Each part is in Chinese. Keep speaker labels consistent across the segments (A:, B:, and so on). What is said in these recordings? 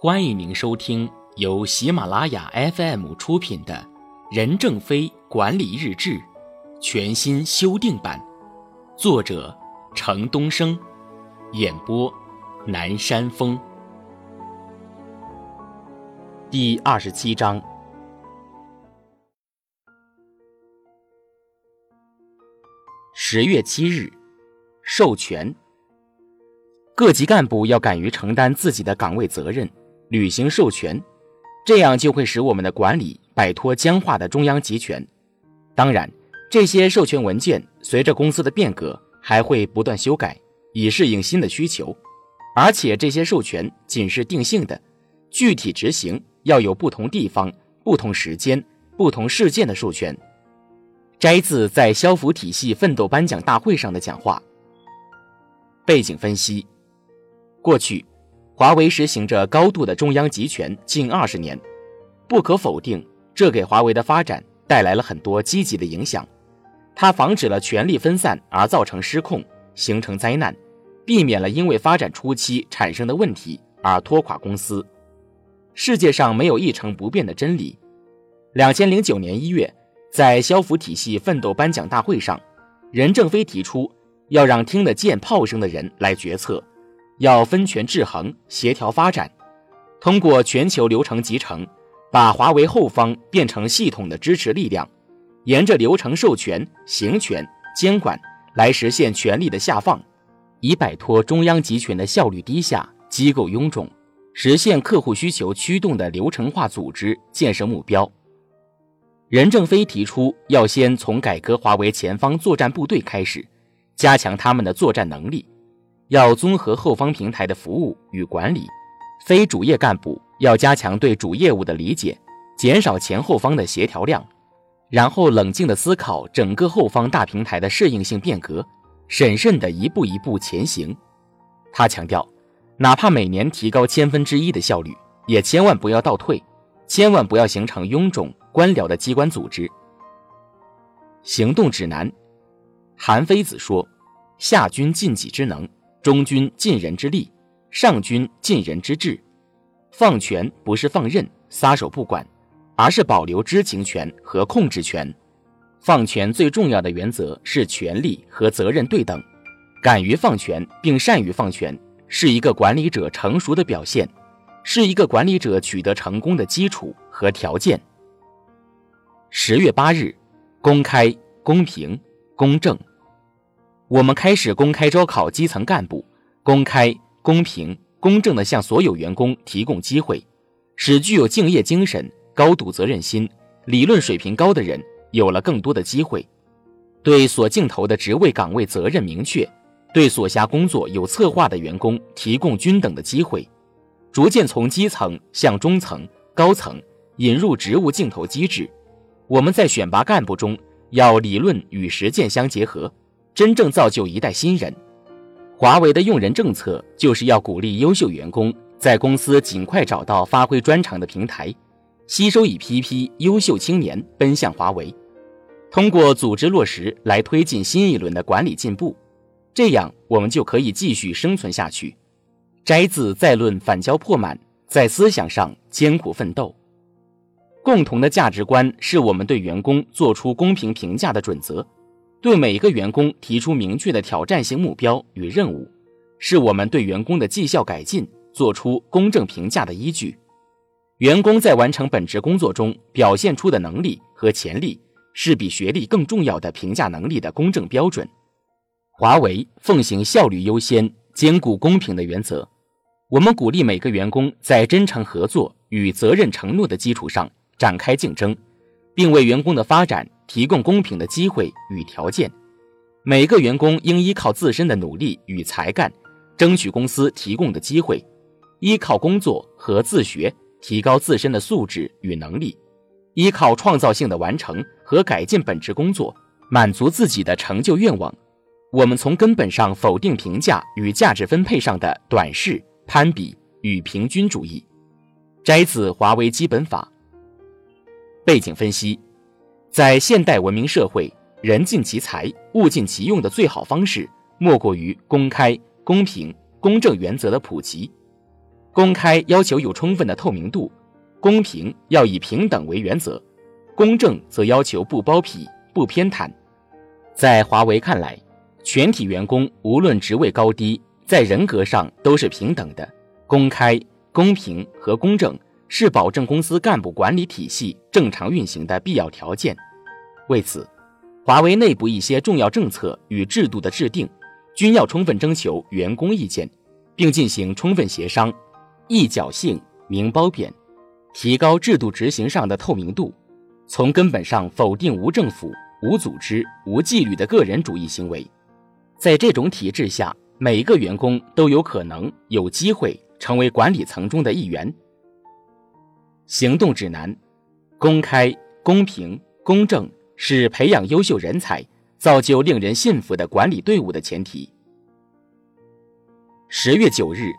A: 欢迎您收听由喜马拉雅 FM 出品的《任正非管理日志》全新修订版，作者程东升，演播南山风。第二十七章，十月七日，授权。各级干部要敢于承担自己的岗位责任，履行授权，这样就会使我们的管理摆脱僵化的中央集权。当然，这些授权文件随着公司的变革还会不断修改，以适应新的需求。而且这些授权仅是定性的，具体执行要有不同地方、不同时间、不同事件的授权。摘自在消福体系奋斗颁奖大会上的讲话。背景分析。过去，华为实行着高度的中央集权近二十年，不可否定，这给华为的发展带来了很多积极的影响。它防止了权力分散而造成失控，形成灾难，避免了因为发展初期产生的问题而拖垮公司。世界上没有一成不变的真理。两千零九年一月，在消福体系奋斗颁奖大会上，任正非提出要让听得见炮声的人来决策。要分权制衡，协调发展，通过全球流程集成，把华为后方变成系统的支持力量，沿着流程授权、行权、监管来实现权力的下放，以摆脱中央集权的效率低下、机构臃肿，实现客户需求驱动的流程化组织建设目标。任正非提出，要先从改革华为前方作战部队开始，加强他们的作战能力。要综合后方平台的服务与管理，非主业干部要加强对主业务的理解，减少前后方的协调量，然后冷静地思考整个后方大平台的适应性变革，审慎地一步一步前行。他强调，哪怕每年提高千分之一的效率，也千万不要倒退，千万不要形成臃肿官僚的机关组织。行动指南，韩非子说：“下君尽己之能。”中军尽人之力，上军尽人之智。放权不是放任、撒手不管，而是保留知情权和控制权。放权最重要的原则是权力和责任对等。敢于放权并善于放权，是一个管理者成熟的表现，是一个管理者取得成功的基础和条件。十月八日，公开、公平、公正。我们开始公开招考基层干部，公开、公平、公正地向所有员工提供机会，使具有敬业精神、高度责任心、理论水平高的人有了更多的机会，对所竞投的职位岗位责任明确，对所辖工作有策划的员工提供均等的机会，逐渐从基层向中层、高层引入职务竞投机制。我们在选拔干部中要理论与实践相结合。真正造就一代新人，华为的用人政策就是要鼓励优秀员工在公司尽快找到发挥专长的平台，吸收一批批优秀青年奔向华为，通过组织落实来推进新一轮的管理进步，这样我们就可以继续生存下去。摘自再论反骄破满，在思想上艰苦奋斗，共同的价值观是我们对员工做出公平评价的准则。对每个员工提出明确的挑战性目标与任务，是我们对员工的绩效改进做出公正评价的依据。员工在完成本职工作中表现出的能力和潜力，是比学历更重要的评价能力的公正标准。华为奉行效率优先、兼顾公平的原则，我们鼓励每个员工在真诚合作与责任承诺的基础上展开竞争，并为员工的发展。提供公平的机会与条件，每个员工应依靠自身的努力与才干，争取公司提供的机会；依靠工作和自学，提高自身的素质与能力；依靠创造性的完成和改进本职工作，满足自己的成就愿望。我们从根本上否定评价与价值分配上的短视、攀比与平均主义。摘自华为基本法。背景分析。在现代文明社会，人尽其才，物尽其用的最好方式，莫过于公开、公平、公正原则的普及。公开要求有充分的透明度，公平要以平等为原则，公正则要求不包庇、不偏袒。在华为看来，全体员工无论职位高低，在人格上都是平等的。公开、公平和公正是保证公司干部管理体系正常运行的必要条件。为此，华为内部一些重要政策与制度的制定，均要充分征求员工意见，并进行充分协商，易侥幸、明褒贬，提高制度执行上的透明度，从根本上否定无政府、无组织、无纪律的个人主义行为。在这种体制下，每一个员工都有可能有机会。成为管理层中的一员。行动指南：公开、公平、公正是培养优秀人才、造就令人信服的管理队伍的前提。十月九日，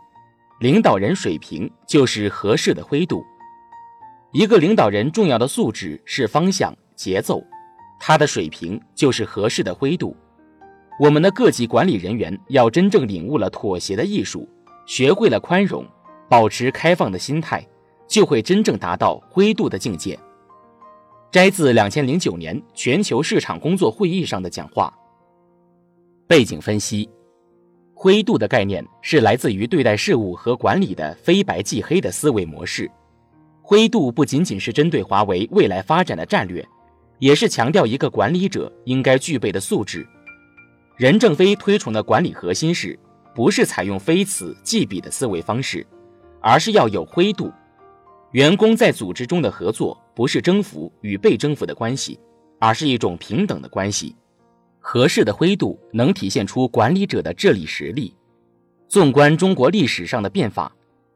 A: 领导人水平就是合适的灰度。一个领导人重要的素质是方向、节奏，他的水平就是合适的灰度。我们的各级管理人员要真正领悟了妥协的艺术。学会了宽容，保持开放的心态，就会真正达到灰度的境界。摘自两千零九年全球市场工作会议上的讲话。背景分析：灰度的概念是来自于对待事物和管理的非白即黑的思维模式。灰度不仅仅是针对华为未来发展的战略，也是强调一个管理者应该具备的素质。任正非推崇的管理核心是。不是采用非此即彼的思维方式，而是要有灰度。员工在组织中的合作不是征服与被征服的关系，而是一种平等的关系。合适的灰度能体现出管理者的治理实力。纵观中国历史上的变法，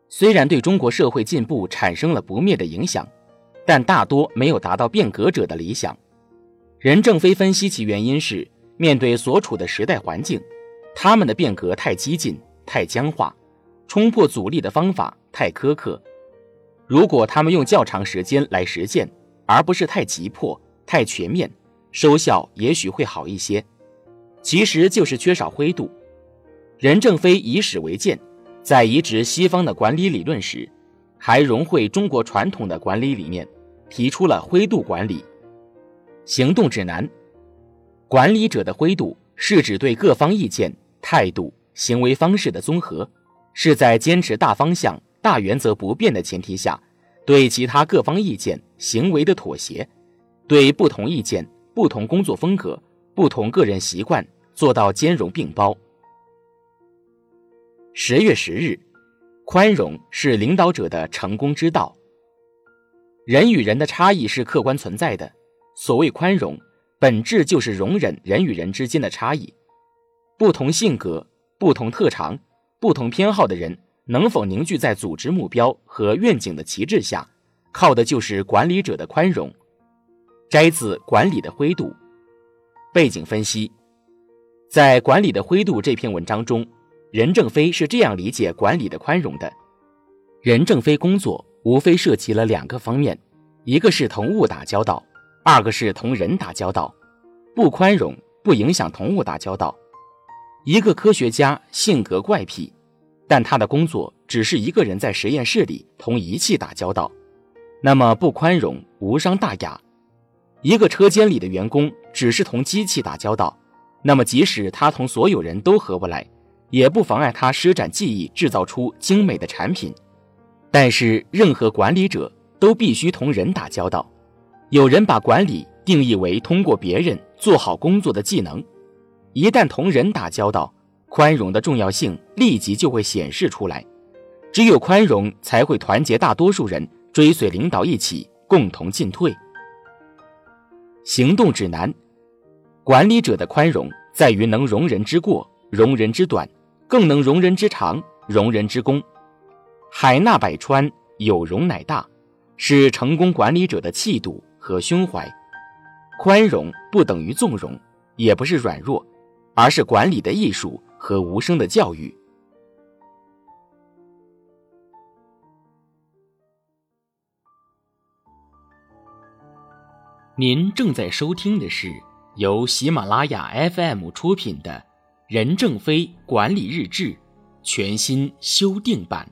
A: 虽然对中国社会进步产生了不灭的影响，但大多没有达到变革者的理想。任正非分析其原因是面对所处的时代环境。他们的变革太激进、太僵化，冲破阻力的方法太苛刻。如果他们用较长时间来实践，而不是太急迫、太全面，收效也许会好一些。其实就是缺少灰度。任正非以史为鉴，在移植西方的管理理论时，还融汇中国传统的管理理念，提出了灰度管理行动指南。管理者的灰度是指对各方意见。态度、行为方式的综合，是在坚持大方向、大原则不变的前提下，对其他各方意见、行为的妥协，对不同意见、不同工作风格、不同个人习惯做到兼容并包。十月十日，宽容是领导者的成功之道。人与人的差异是客观存在的，所谓宽容，本质就是容忍人与人之间的差异。不同性格、不同特长、不同偏好的人能否凝聚在组织目标和愿景的旗帜下，靠的就是管理者的宽容。摘自《管理的灰度》。背景分析：在《管理的灰度》这篇文章中，任正非是这样理解管理的宽容的：任正非工作无非涉及了两个方面，一个是同物打交道，二个是同人打交道。不宽容不影响同物打交道。一个科学家性格怪癖，但他的工作只是一个人在实验室里同仪器打交道，那么不宽容无伤大雅。一个车间里的员工只是同机器打交道，那么即使他同所有人都合不来，也不妨碍他施展技艺制造出精美的产品。但是任何管理者都必须同人打交道，有人把管理定义为通过别人做好工作的技能。一旦同人打交道，宽容的重要性立即就会显示出来。只有宽容，才会团结大多数人追随领导一起共同进退。行动指南：管理者的宽容在于能容人之过、容人之短，更能容人之长、容人之功。海纳百川，有容乃大，是成功管理者的气度和胸怀。宽容不等于纵容，也不是软弱。而是管理的艺术和无声的教育。您正在收听的是由喜马拉雅 FM 出品的《任正非管理日志》全新修订版。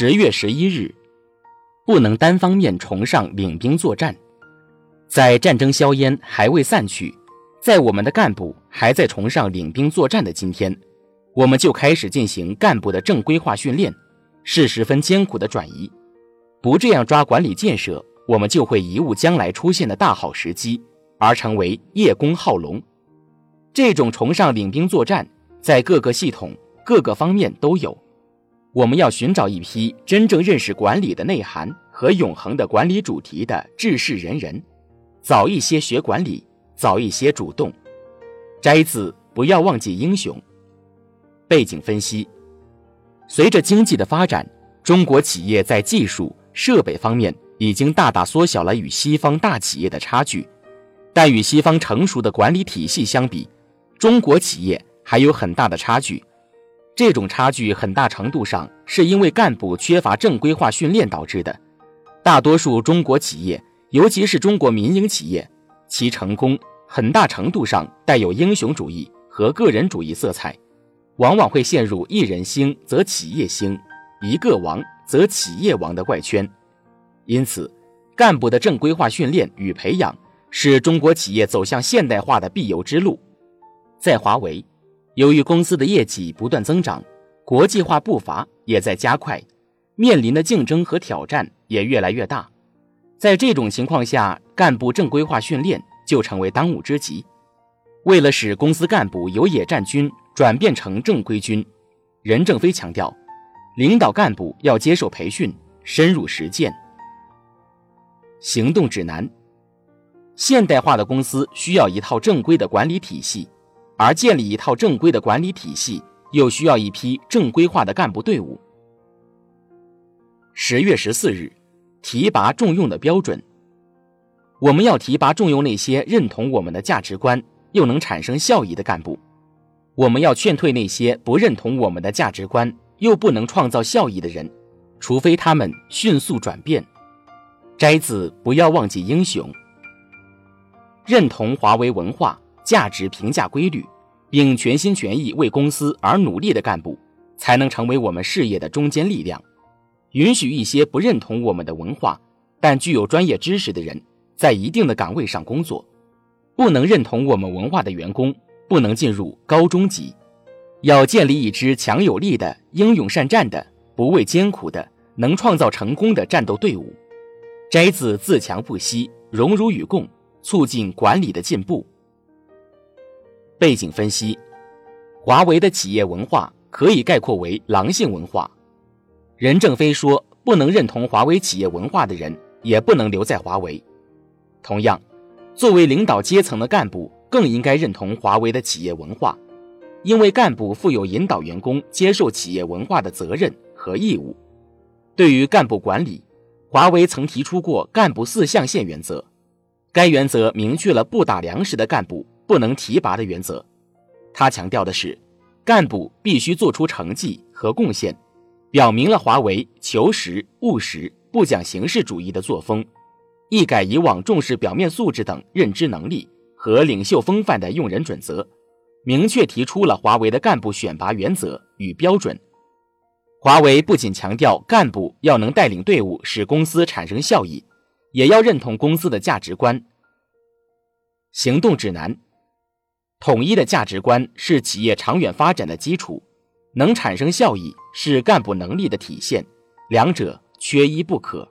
A: 十月十一日，不能单方面崇尚领兵作战，在战争硝烟还未散去，在我们的干部还在崇尚领兵作战的今天，我们就开始进行干部的正规化训练，是十分艰苦的转移。不这样抓管理建设，我们就会贻误将来出现的大好时机，而成为叶公好龙。这种崇尚领兵作战，在各个系统、各个方面都有。我们要寻找一批真正认识管理的内涵和永恒的管理主题的志士仁人，早一些学管理，早一些主动。摘自不要忘记英雄。背景分析：随着经济的发展，中国企业在技术、设备方面已经大大缩小了与西方大企业的差距，但与西方成熟的管理体系相比，中国企业还有很大的差距，这种差距很大程度上是因为干部缺乏正规化训练导致的。大多数中国企业，尤其是中国民营企业，其成功很大程度上带有英雄主义和个人主义色彩，往往会陷入一人兴则企业兴，一个亡则企业亡的怪圈。因此，干部的正规化训练与培养是中国企业走向现代化的必由之路。在华为，由于公司的业绩不断增长，国际化步伐也在加快，面临的竞争和挑战也越来越大。在这种情况下，干部正规化训练就成为当务之急。为了使公司干部由野战军转变成正规军，任正非强调，领导干部要接受培训，深入实践。行动指南：现代化的公司需要一套正规的管理体系。而建立一套正规的管理体系，又需要一批正规化的干部队伍。十月十四日，提拔重用的标准。我们要提拔重用那些认同我们的价值观又能产生效益的干部。我们要劝退那些不认同我们的价值观又不能创造效益的人，除非他们迅速转变。摘自不要忘记英雄。认同华为文化。价值评价规律，并全心全意为公司而努力的干部，才能成为我们事业的中坚力量。允许一些不认同我们的文化，但具有专业知识的人，在一定的岗位上工作。不能认同我们文化的员工，不能进入高中级。要建立一支强有力的、英勇善战的、不畏艰苦的、能创造成功的战斗队伍。摘自自强不息，荣辱与共，促进管理的进步。背景分析：华为的企业文化可以概括为狼性文化。任正非说，不能认同华为企业文化的人，也不能留在华为。同样，作为领导阶层的干部，更应该认同华为的企业文化，因为干部负有引导员工接受企业文化的责任和义务。对于干部管理，华为曾提出过干部四象限原则，该原则明确了不打粮食的干部。不能提拔的原则，他强调的是，干部必须做出成绩和贡献，表明了华为求实务实、不讲形式主义的作风，一改以往重视表面素质等认知能力和领袖风范的用人准则，明确提出了华为的干部选拔原则与标准。华为不仅强调干部要能带领队伍使公司产生效益，也要认同公司的价值观。行动指南。统一的价值观是企业长远发展的基础，能产生效益是干部能力的体现，两者缺一不可。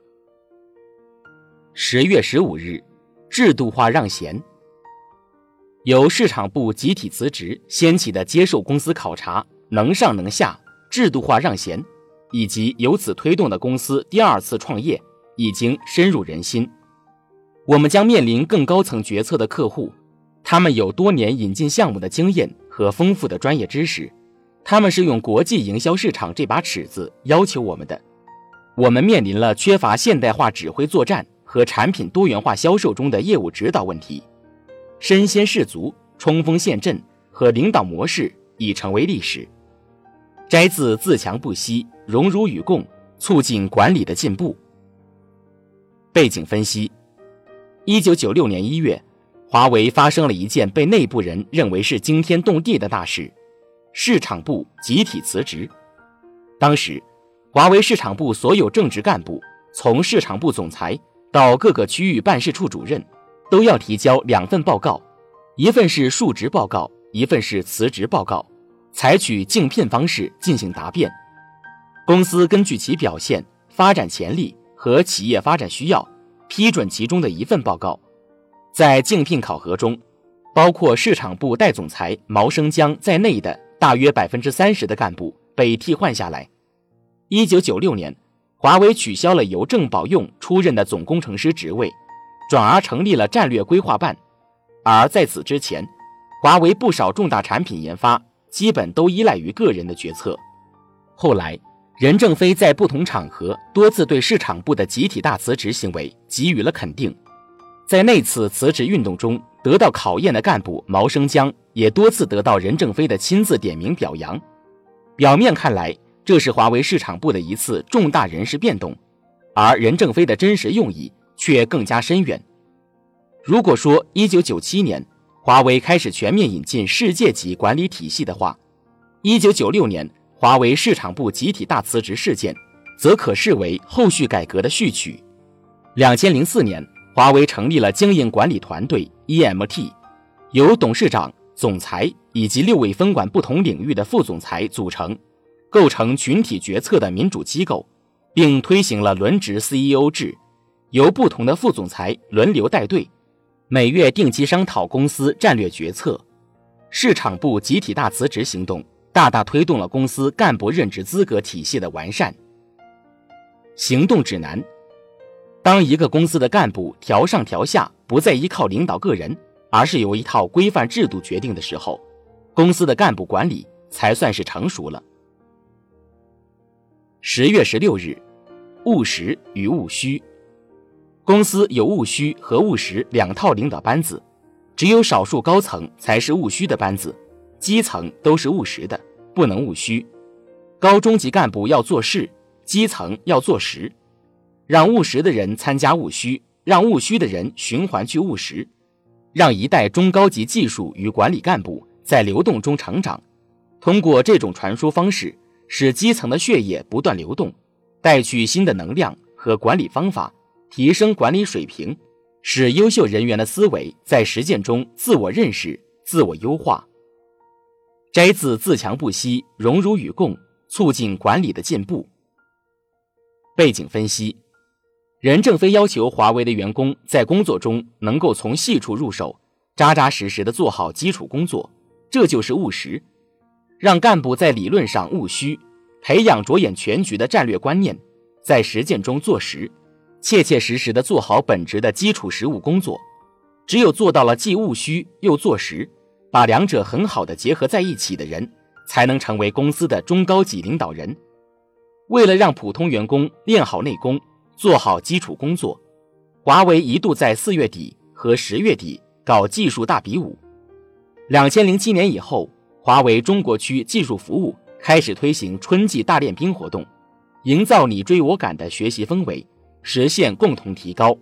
A: 十月十五日，制度化让贤。由市场部集体辞职掀起的接受公司考察、能上能下、制度化让贤，以及由此推动的公司第二次创业，已经深入人心。我们将面临更高层决策的客户。他们有多年引进项目的经验和丰富的专业知识，他们是用国际营销市场这把尺子要求我们的。我们面临了缺乏现代化指挥作战和产品多元化销售中的业务指导问题，身先士卒、冲锋陷阵和领导模式已成为历史。摘自自强不息，荣辱与共，促进管理的进步。背景分析：一九九六年一月。华为发生了一件被内部人认为是惊天动地的大事，市场部集体辞职。当时，华为市场部所有正职干部，从市场部总裁到各个区域办事处主任，都要提交两份报告，一份是述职报告，一份是辞职报告，采取竞聘方式进行答辩。公司根据其表现、发展潜力和企业发展需要，批准其中的一份报告。在竞聘考核中，包括市场部代总裁毛生江在内的大约百分之三十的干部被替换下来。一九九六年，华为取消了由郑宝用出任的总工程师职位，转而成立了战略规划办。而在此之前，华为不少重大产品研发基本都依赖于个人的决策。后来，任正非在不同场合多次对市场部的集体大辞职行为给予了肯定。在那次辞职运动中得到考验的干部毛生江，也多次得到任正非的亲自点名表扬。表面看来，这是华为市场部的一次重大人事变动，而任正非的真实用意却更加深远。如果说1997年华为开始全面引进世界级管理体系的话，1996年华为市场部集体大辞职事件，则可视为后续改革的序曲。2004年。华为成立了经营管理团队 EMT，由董事长、总裁以及六位分管不同领域的副总裁组成，构成群体决策的民主机构，并推行了轮值 CEO 制，由不同的副总裁轮流带队，每月定期商讨公司战略决策。市场部集体大辞职行动大大推动了公司干部任职资格体系的完善。行动指南。当一个公司的干部调上调下不再依靠领导个人，而是由一套规范制度决定的时候，公司的干部管理才算是成熟了。十月十六日，务实与务虚，公司有务虚和务实两套领导班子，只有少数高层才是务虚的班子，基层都是务实的，不能务虚。高中级干部要做事，基层要做实。让务实的人参加务虚，让务虚的人循环去务实，让一代中高级技术与管理干部在流动中成长。通过这种传输方式，使基层的血液不断流动，带去新的能量和管理方法，提升管理水平，使优秀人员的思维在实践中自我认识、自我优化。摘自“自强不息，荣辱与共”，促进管理的进步。背景分析。任正非要求华为的员工在工作中能够从细处入手，扎扎实实的做好基础工作，这就是务实。让干部在理论上务虚，培养着眼全局的战略观念，在实践中做实，切切实实的做好本职的基础实务工作。只有做到了既务虚又做实，把两者很好的结合在一起的人，才能成为公司的中高级领导人。为了让普通员工练好内功。做好基础工作，华为一度在四月底和十月底搞技术大比武。两千零七年以后，华为中国区技术服务开始推行春季大练兵活动，营造你追我赶的学习氛围，实现共同提高。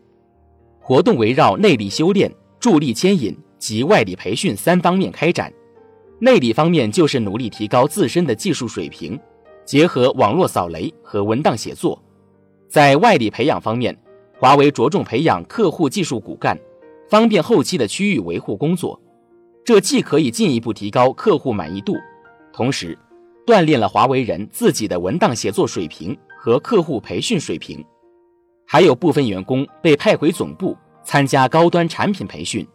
A: 活动围绕内力修炼、助力牵引及外力培训三方面开展。内力方面就是努力提高自身的技术水平，结合网络扫雷和文档写作。在外力培养方面，华为着重培养客户技术骨干，方便后期的区域维护工作。这既可以进一步提高客户满意度，同时锻炼了华为人自己的文档写作水平和客户培训水平。还有部分员工被派回总部参加高端产品培训，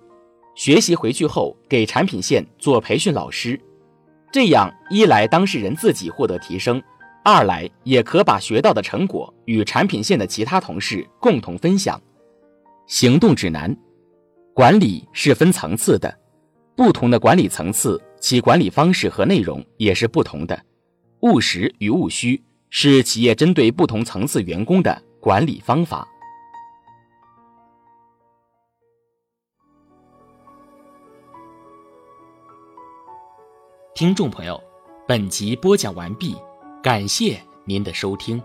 A: 学习回去后给产品线做培训老师。这样一来，当事人自己获得提升。二来也可把学到的成果与产品线的其他同事共同分享。行动指南：管理是分层次的，不同的管理层次，其管理方式和内容也是不同的。务实与务虚是企业针对不同层次员工的管理方法。听众朋友，本集播讲完毕。感谢您的收听。